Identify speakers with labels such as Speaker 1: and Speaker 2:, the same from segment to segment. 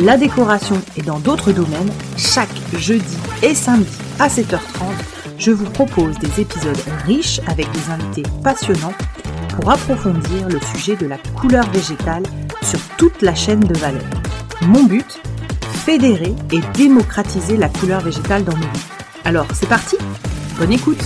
Speaker 1: la décoration et dans d'autres domaines, chaque jeudi et samedi à 7h30, je vous propose des épisodes riches avec des invités passionnants pour approfondir le sujet de la couleur végétale sur toute la chaîne de valeur. Mon but Fédérer et démocratiser la couleur végétale dans nos vies. Alors, c'est parti Bonne écoute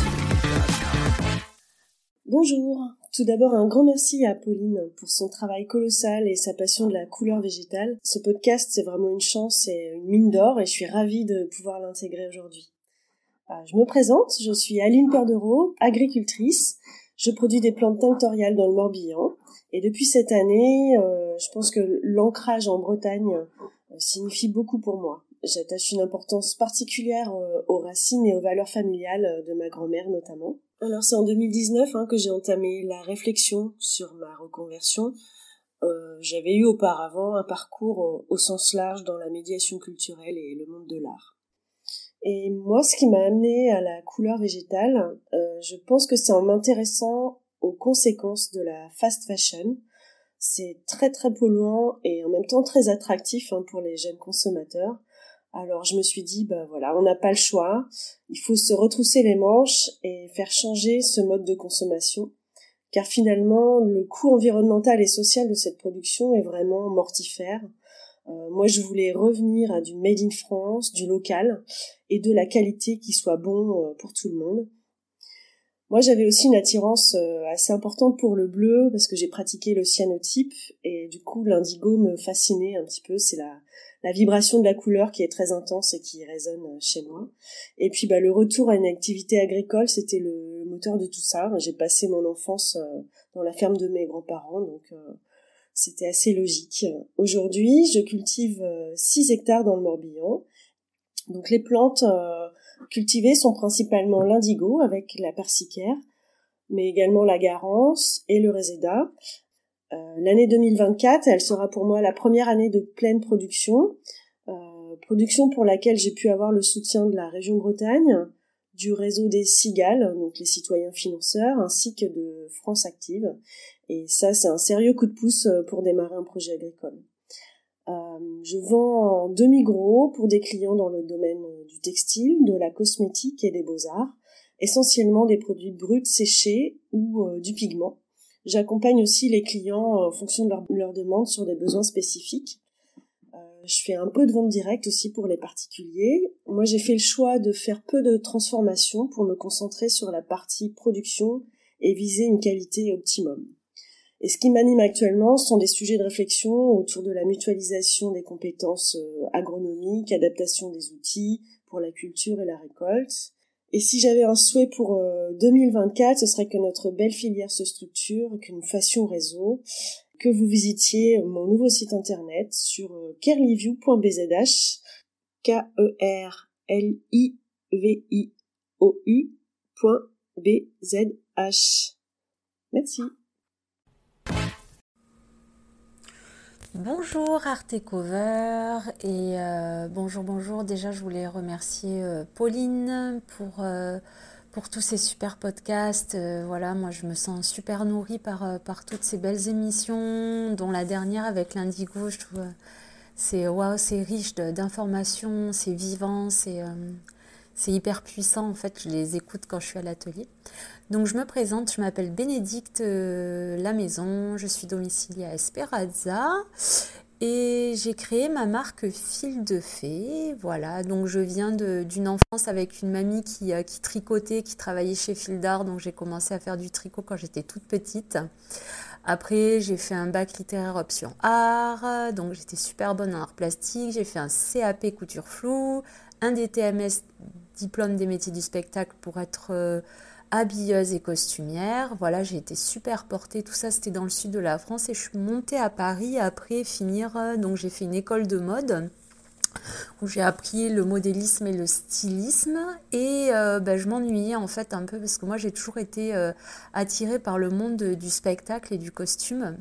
Speaker 2: Bonjour tout d'abord, un grand merci à Pauline pour son travail colossal et sa passion de la couleur végétale. Ce podcast, c'est vraiment une chance et une mine d'or et je suis ravie de pouvoir l'intégrer aujourd'hui. Euh, je me présente, je suis Aline Perdereau, agricultrice. Je produis des plantes tinctoriales dans le Morbihan et depuis cette année, euh, je pense que l'ancrage en Bretagne euh, signifie beaucoup pour moi. J'attache une importance particulière aux racines et aux valeurs familiales de ma grand-mère notamment. Alors c'est en 2019 hein, que j'ai entamé la réflexion sur ma reconversion. Euh, J'avais eu auparavant un parcours au, sens large dans la médiation culturelle et le monde de l'art. Et moi, ce qui m'a amené à la couleur végétale, euh, je pense que c'est en m'intéressant aux conséquences de la fast fashion. C'est très très polluant et en même temps très attractif hein, pour les jeunes consommateurs. Alors je me suis dit, ben voilà, on n'a pas le choix, il faut se retrousser les manches et faire changer ce mode de consommation, car finalement le coût environnemental et social de cette production est vraiment mortifère. Euh, moi je voulais revenir à du made in France, du local et de la qualité qui soit bon euh, pour tout le monde. Moi, j'avais aussi une attirance euh, assez importante pour le bleu parce que j'ai pratiqué le cyanotype et du coup, l'indigo me fascinait un petit peu. C'est la, vibration de la couleur qui est très intense et qui résonne euh, chez moi. Et puis bah, le retour à une activité agricole, c'était le moteur de tout ça. J'ai passé mon enfance euh, dans la ferme de mes grands-parents, donc c'était assez logique. Aujourd'hui, je cultive 6 hectares dans le Morbihan. Donc les plantes cultivées sont principalement l'indigo avec la persicaire, mais également la garance et le réséda. Euh, l'année 2024, elle sera pour moi la première année de pleine production, euh, production pour laquelle j'ai pu avoir le soutien de la région Bretagne, du réseau des Cigales, donc les citoyens financeurs, ainsi que de France Active. Et ça, c'est un sérieux coup de pouce euh, pour démarrer un projet agricole. Je vends en demi-gros pour des clients dans le domaine du textile, de la cosmétique et des beaux-arts, essentiellement des produits bruts séchés ou du pigment. J'accompagne aussi les clients en fonction de leurs leur demandes sur des besoins spécifiques. Euh, je fais un peu de vente directe aussi pour les particuliers. Moi, j'ai fait le choix de faire peu de transformation pour me concentrer sur la partie production et viser une qualité optimum. Et ce qui m'anime actuellement sont des sujets de réflexion autour de la mutualisation des compétences euh, agronomiques, adaptation des outils pour la culture et la récolte, et si j'avais un souhait pour 2024, euh, ce serait que notre belle filière se structure, que nous fassions réseau, que vous visitiez mon nouveau site internet sur euh, kerliview.bzh, K-E-R-L-I-V-I-O-U.bzh. Merci.
Speaker 3: Bonjour Arte Cover et euh, bonjour bonjour. Déjà je voulais remercier euh, Pauline pour euh, pour tous ces super podcasts. voilà, moi je me sens super nourrie par par toutes ces belles émissions, dont la dernière avec l'Indigo. Je trouve c'est waouh, c'est riche d'informations, c'est vivant, c'est c'est hyper puissant en fait. Je les écoute quand je suis à l'atelier. Donc je me présente, je m'appelle Bénédicte euh, La Maison, je suis domiciliée à Esperanza et j'ai créé ma marque Fil de Fée. Voilà, donc je viens d'une enfance avec une mamie qui, euh, qui tricotait, qui travaillait chez Fil d'Art, donc j'ai commencé à faire du tricot quand j'étais toute petite. Après, j'ai fait un bac littéraire option art, donc j'étais super bonne en art plastique. J'ai fait un CAP couture floue, un DTMS diplôme des métiers du spectacle pour être euh, habilleuse et costumière. Voilà, j'ai été super portée. Tout ça, c'était dans le sud de la France. Et je suis montée à Paris après finir. Euh, donc, j'ai fait une école de mode où j'ai appris le modélisme et le stylisme. Et euh, ben, je m'ennuyais en fait un peu parce que moi, j'ai toujours été euh, attirée par le monde du spectacle et du costume.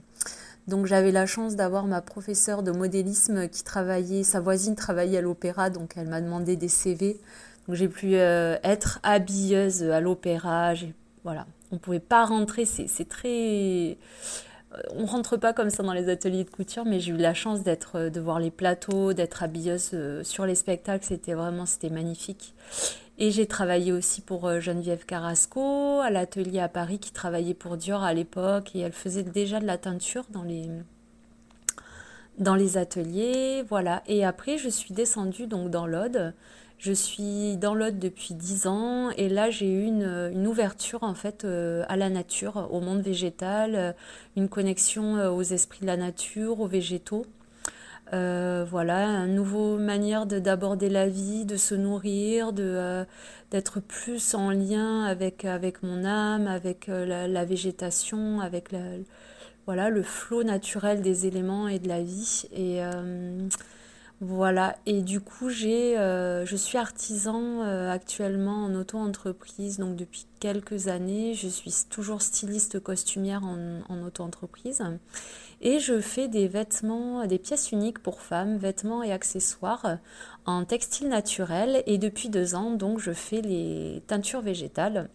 Speaker 3: Donc j'avais la chance d'avoir ma professeure de modélisme qui travaillait, sa voisine travaillait à l'opéra, donc elle m'a demandé des CV. Donc j'ai pu euh, être habilleuse à l'opéra. Voilà, on pouvait pas rentrer. C'est très, on rentre pas comme ça dans les ateliers de couture, mais j'ai eu la chance d'être, euh, de voir les plateaux, d'être habilleuse sur les spectacles. C'était vraiment, c'était magnifique. Et j'ai travaillé aussi pour Geneviève Carrasco à l'atelier à Paris qui travaillait pour Dior à l'époque et elle faisait déjà de la teinture dans les dans les ateliers, voilà. Et après, je suis descendue donc dans l'Aude je suis dans l'Aude depuis 10 ans et là j'ai eu une, ouverture en fait euh, à la nature, au monde végétal, euh, une connexion euh, aux esprits de la nature, aux végétaux. voilà, une nouvelle manière d'aborder la vie, de se nourrir, d'être plus en lien avec avec mon âme, avec la, végétation, avec voilà le flot naturel des éléments et de la vie et voilà, et du coup, j'ai, euh, je suis artisan euh, actuellement en auto-entreprise, donc depuis quelques années. Je suis toujours styliste costumière en, auto-entreprise. Et je fais des vêtements, des pièces uniques pour femmes, vêtements et accessoires en textile naturel. Et depuis deux ans, donc, je fais les teintures végétales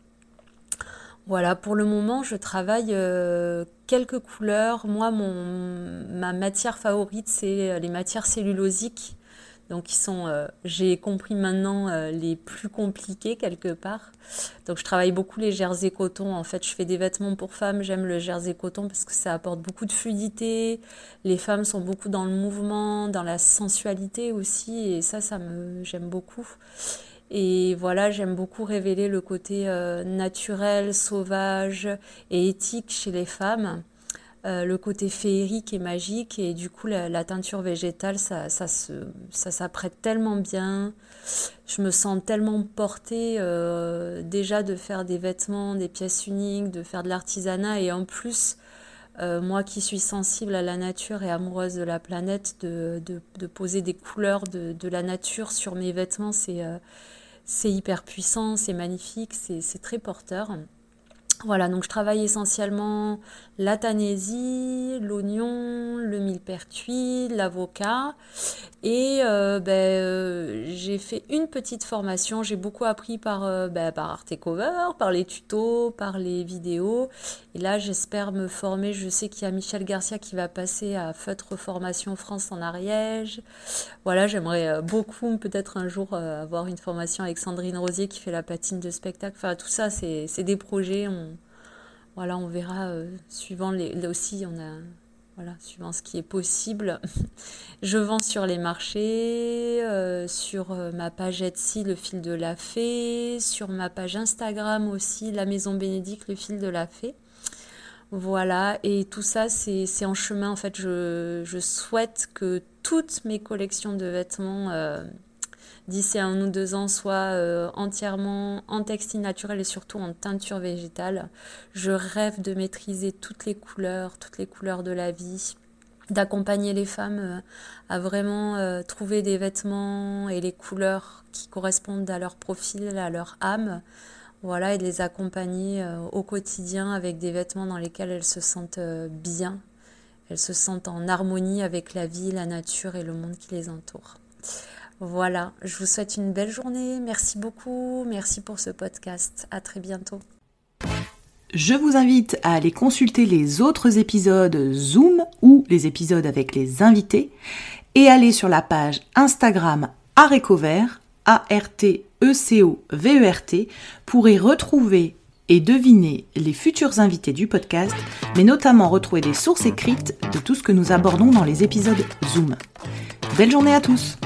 Speaker 3: voilà, pour le moment, je travaille euh, quelques couleurs. Moi, ma matière favorite, c'est euh, les matières cellulosiques. Donc, ils sont, euh, j'ai compris maintenant, les plus compliqués quelque part. Donc, je travaille beaucoup les jersey coton. En fait, je fais des vêtements pour femmes. J'aime le jersey coton parce que ça apporte beaucoup de fluidité. Les femmes sont beaucoup dans le mouvement, dans la sensualité aussi. Et ça, ça me, j'aime beaucoup. Et voilà, j'aime beaucoup révéler le côté euh, naturel, sauvage et éthique chez les femmes, euh, le côté féerique et magique. Et du coup, la, teinture végétale, ça, ça, ça s'apprête tellement bien. Je me sens tellement portée euh, déjà de faire des vêtements, des pièces uniques, de faire de l'artisanat. Et en plus, moi qui suis sensible à la nature et amoureuse de la planète, de, de, poser des couleurs de, la nature sur mes vêtements, c'est c'est hyper puissant, c'est magnifique, c'est très porteur. Voilà, donc je travaille essentiellement la l'oignon, le millepertuis, l'avocat. Et euh, ben, euh, j'ai fait une petite formation. J'ai beaucoup appris par, euh, ben, par Art Cover, par les tutos, par les vidéos. Et là, j'espère me former. Je sais qu'il y a Michel Garcia qui va passer à Feutre Formation France en Ariège. Voilà, j'aimerais beaucoup peut-être un jour avoir une formation avec Sandrine Rosier qui fait la patine de spectacle. Enfin, tout ça, c'est des projets. Voilà, on verra euh, suivant les. Là aussi, on a. Voilà, suivant ce qui est possible. Je vends sur les marchés, euh, sur euh, ma page Etsy, le fil de la fée, sur ma page Instagram aussi, la maison Bénédicte, le fil de la fée. Voilà, et tout ça, c'est en chemin. En fait, je, je, souhaite que toutes mes collections de vêtements d'ici un ou deux ans soit euh, entièrement en textile naturel et surtout en teinture végétale. Je rêve de maîtriser toutes les couleurs, toutes les couleurs de la vie d'accompagner les femmes euh, à vraiment euh, trouver des vêtements et les couleurs qui correspondent à leur profil, à leur âme. Voilà, et de les accompagner au quotidien avec des vêtements dans lesquels elles se sentent bien, elles se sentent en harmonie avec la vie, la nature et le monde qui les entoure. Voilà, je vous souhaite une belle journée. Merci beaucoup. Merci pour ce podcast. À très bientôt.
Speaker 1: Je vous invite à aller consulter les autres épisodes Zoom ou les épisodes avec les invités et aller sur la page Instagram Arecovert, A-R-T-E-C-O-V-E-R-T, pour y retrouver et deviner les futurs invités du podcast, mais notamment retrouver des sources écrites de tout ce que nous abordons dans les épisodes Zoom. Belle journée à tous